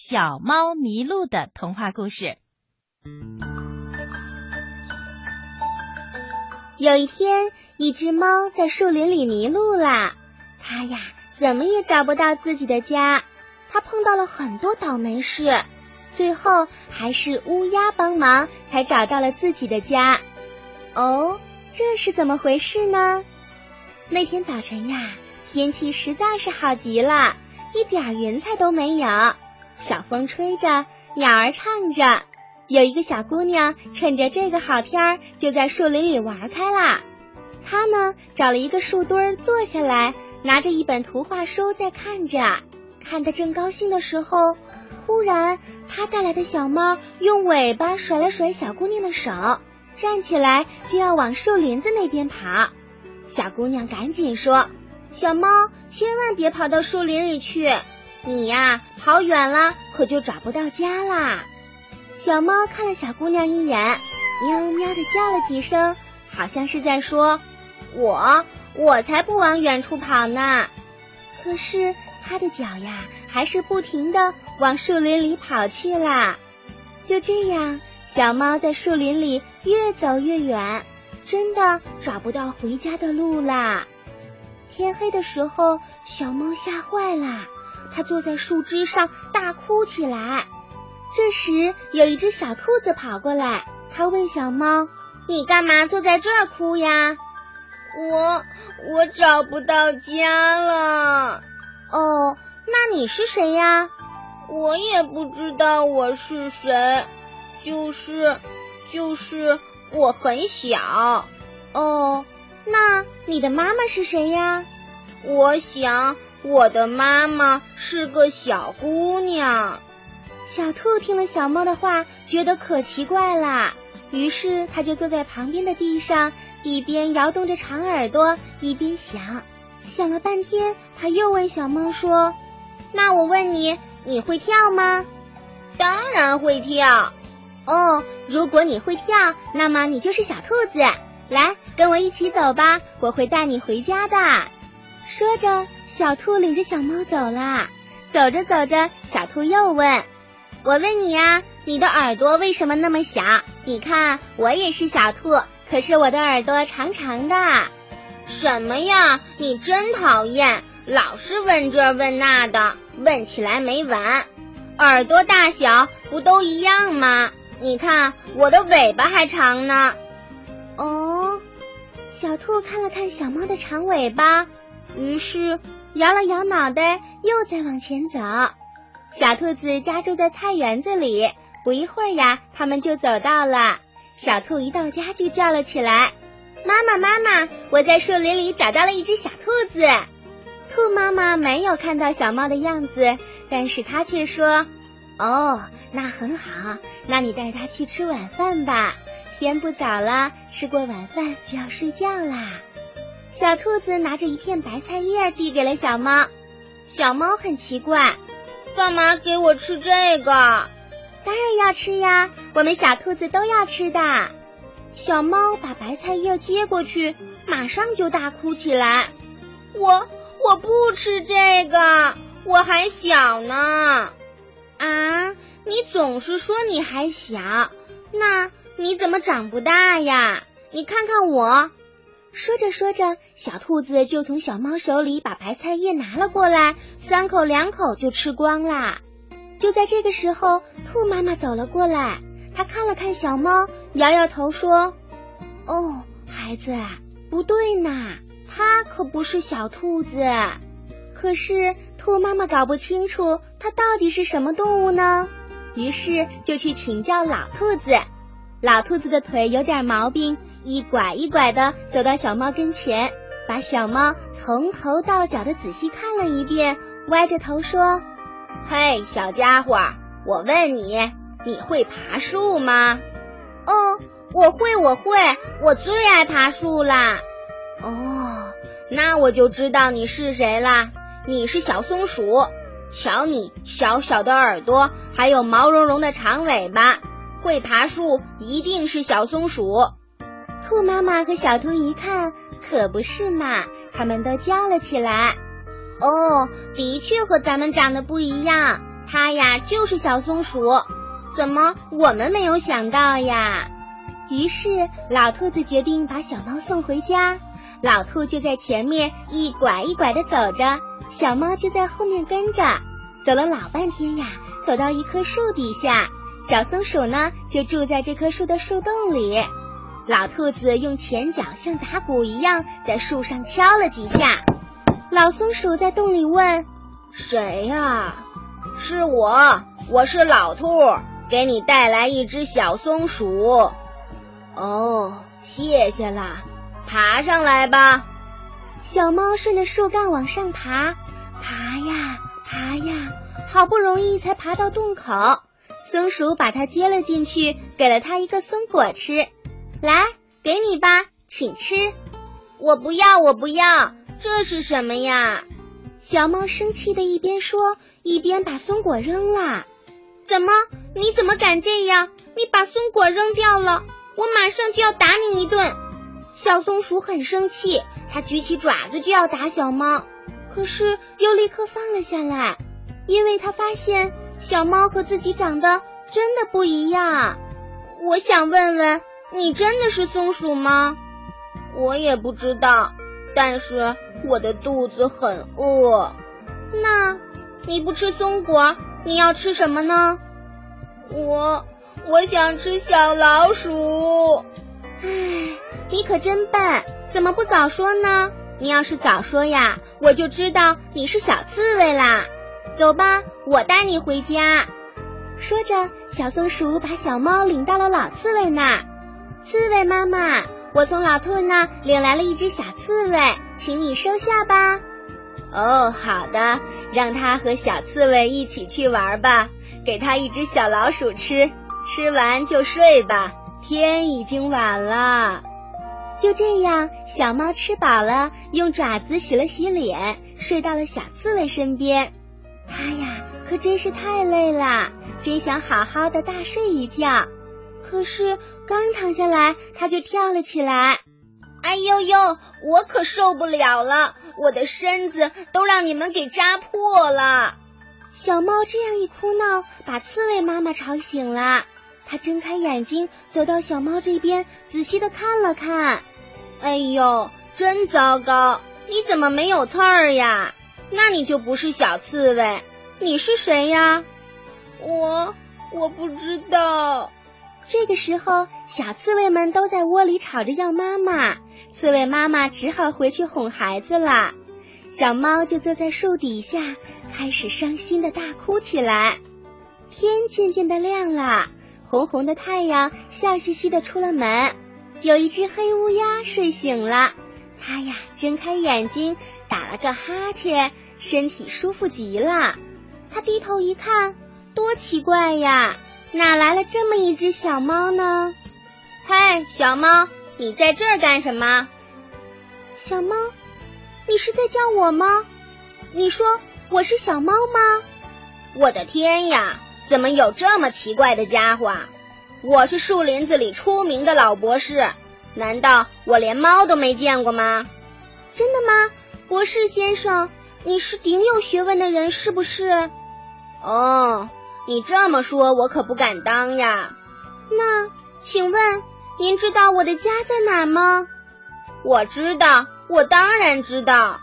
小猫迷路的童话故事。有一天，一只猫在树林里迷路了，它呀怎么也找不到自己的家。它碰到了很多倒霉事，最后还是乌鸦帮忙才找到了自己的家。哦，这是怎么回事呢？那天早晨呀，天气实在是好极了，一点云彩都没有。小风吹着，鸟儿唱着，有一个小姑娘趁着这个好天儿，就在树林里玩开了。她呢，找了一个树墩儿坐下来，拿着一本图画书在看着。看得正高兴的时候，忽然她带来的小猫用尾巴甩了甩小姑娘的手，站起来就要往树林子那边跑。小姑娘赶紧说：“小猫，千万别跑到树林里去，你呀跑远了可就找不到家啦。”小猫看了小姑娘一眼，喵喵的叫了几声，好像是在说：“我我才不往远处跑呢。”可是它的脚呀还是不停的往树林里跑去啦。就这样，小猫在树林里越走越远。真的找不到回家的路啦！天黑的时候，小猫吓坏了，它坐在树枝上大哭起来。这时，有一只小兔子跑过来，它问小猫：“你干嘛坐在这儿哭呀？”“我我找不到家了。”“哦，那你是谁呀？”“我也不知道我是谁，就是就是。”我很小哦，那你的妈妈是谁呀？我想我的妈妈是个小姑娘。小兔听了小猫的话，觉得可奇怪啦，于是它就坐在旁边的地上，一边摇动着长耳朵，一边想。想了半天，它又问小猫说：“那我问你，你会跳吗？”“当然会跳。”哦，如果你会跳，那么你就是小兔子。来，跟我一起走吧，我会带你回家的。说着，小兔领着小猫走了。走着走着，小兔又问：“我问你呀，你的耳朵为什么那么小？你看，我也是小兔，可是我的耳朵长长的。”什么呀？你真讨厌，老是问这问那的，问起来没完。耳朵大小不都一样吗？你看，我的尾巴还长呢。哦，小兔看了看小猫的长尾巴，于是摇了摇脑袋，又再往前走。小兔子家住在菜园子里，不一会儿呀，他们就走到了。小兔一到家就叫了起来：“妈妈，妈妈，我在树林里找到了一只小兔子。”兔妈妈没有看到小猫的样子，但是它却说：“哦。”那很好，那你带它去吃晚饭吧。天不早了，吃过晚饭就要睡觉啦。小兔子拿着一片白菜叶递给了小猫，小猫很奇怪，干嘛给我吃这个？当然要吃呀，我们小兔子都要吃的。小猫把白菜叶接过去，马上就大哭起来。我我不吃这个，我还小呢。啊。你总是说你还小，那你怎么长不大呀？你看看我。说着说着，小兔子就从小猫手里把白菜叶拿了过来，三口两口就吃光啦。就在这个时候，兔妈妈走了过来，她看了看小猫，摇摇头说：“哦，孩子，不对呢，它可不是小兔子。可是兔妈妈搞不清楚它到底是什么动物呢？”于是就去请教老兔子，老兔子的腿有点毛病，一拐一拐的走到小猫跟前，把小猫从头到脚的仔细看了一遍，歪着头说：“嘿，小家伙，我问你，你会爬树吗？”“哦，我会，我会，我最爱爬树啦。”“哦，那我就知道你是谁啦，你是小松鼠。”瞧你小小的耳朵，还有毛茸茸的长尾巴，会爬树一定是小松鼠。兔妈妈和小兔一看，可不是嘛，他们都叫了起来：“哦，的确和咱们长得不一样，它呀就是小松鼠，怎么我们没有想到呀？于是老兔子决定把小猫送回家，老兔就在前面一拐一拐的走着，小猫就在后面跟着。走了老半天呀，走到一棵树底下，小松鼠呢就住在这棵树的树洞里。老兔子用前脚像打鼓一样在树上敲了几下，老松鼠在洞里问：“谁呀？”“是我，我是老兔，给你带来一只小松鼠。”“哦，谢谢啦，爬上来吧。”小猫顺着树干往上爬，爬呀。爬呀，好不容易才爬到洞口，松鼠把它接了进去，给了它一个松果吃。来，给你吧，请吃。我不要，我不要，这是什么呀？小猫生气的一边说，一边把松果扔了。怎么？你怎么敢这样？你把松果扔掉了，我马上就要打你一顿。小松鼠很生气，它举起爪子就要打小猫。可是又立刻放了下来，因为它发现小猫和自己长得真的不一样。我想问问，你真的是松鼠吗？我也不知道，但是我的肚子很饿。那你不吃松果，你要吃什么呢？我我想吃小老鼠。唉，你可真笨，怎么不早说呢？你要是早说呀，我就知道你是小刺猬啦。走吧，我带你回家。说着，小松鼠把小猫领到了老刺猬那儿。刺猬妈妈，我从老兔那领来了一只小刺猬，请你收下吧。哦，好的，让它和小刺猬一起去玩吧。给它一只小老鼠吃，吃完就睡吧。天已经晚了。就这样，小猫吃饱了，用爪子洗了洗脸，睡到了小刺猬身边。它呀，可真是太累了，真想好好的大睡一觉。可是刚躺下来，它就跳了起来。哎呦呦，我可受不了了，我的身子都让你们给扎破了。小猫这样一哭闹，把刺猬妈妈吵醒了。它睁开眼睛，走到小猫这边，仔细的看了看。哎呦，真糟糕！你怎么没有刺儿呀？那你就不是小刺猬，你是谁呀？我我不知道。这个时候，小刺猬们都在窝里吵着要妈妈，刺猬妈妈只好回去哄孩子了。小猫就坐在树底下，开始伤心的大哭起来。天渐渐的亮了。红红的太阳笑嘻嘻的出了门，有一只黑乌鸦睡醒了，它呀睁开眼睛打了个哈欠，身体舒服极了。他低头一看，多奇怪呀，哪来了这么一只小猫呢？嗨，小猫，你在这儿干什么？小猫，你是在叫我吗？你说我是小猫吗？我的天呀！怎么有这么奇怪的家伙？我是树林子里出名的老博士，难道我连猫都没见过吗？真的吗，博士先生？你是顶有学问的人，是不是？哦，你这么说，我可不敢当呀。那请问您知道我的家在哪吗？我知道，我当然知道。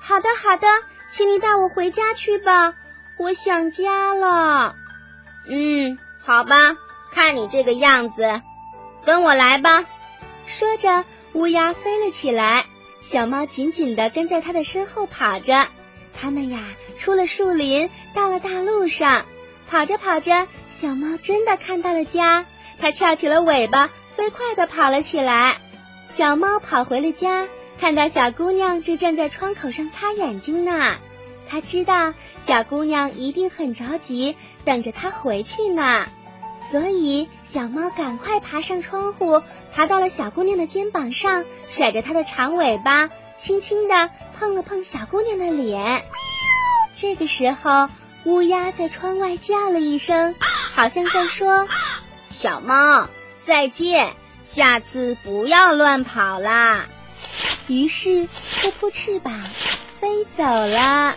好的，好的，请你带我回家去吧，我想家了。嗯，好吧，看你这个样子，跟我来吧。说着，乌鸦飞了起来，小猫紧紧的跟在它的身后跑着。他们呀，出了树林，到了大路上。跑着跑着，小猫真的看到了家，它翘起了尾巴，飞快的跑了起来。小猫跑回了家，看到小姑娘正站在窗口上擦眼睛呢。它知道小姑娘一定很着急，等着它回去呢，所以小猫赶快爬上窗户，爬到了小姑娘的肩膀上，甩着它的长尾巴，轻轻的碰了碰小姑娘的脸。这个时候，乌鸦在窗外叫了一声，好像在说：“小猫，再见，下次不要乱跑啦。”于是，扑扑翅膀。飞走了。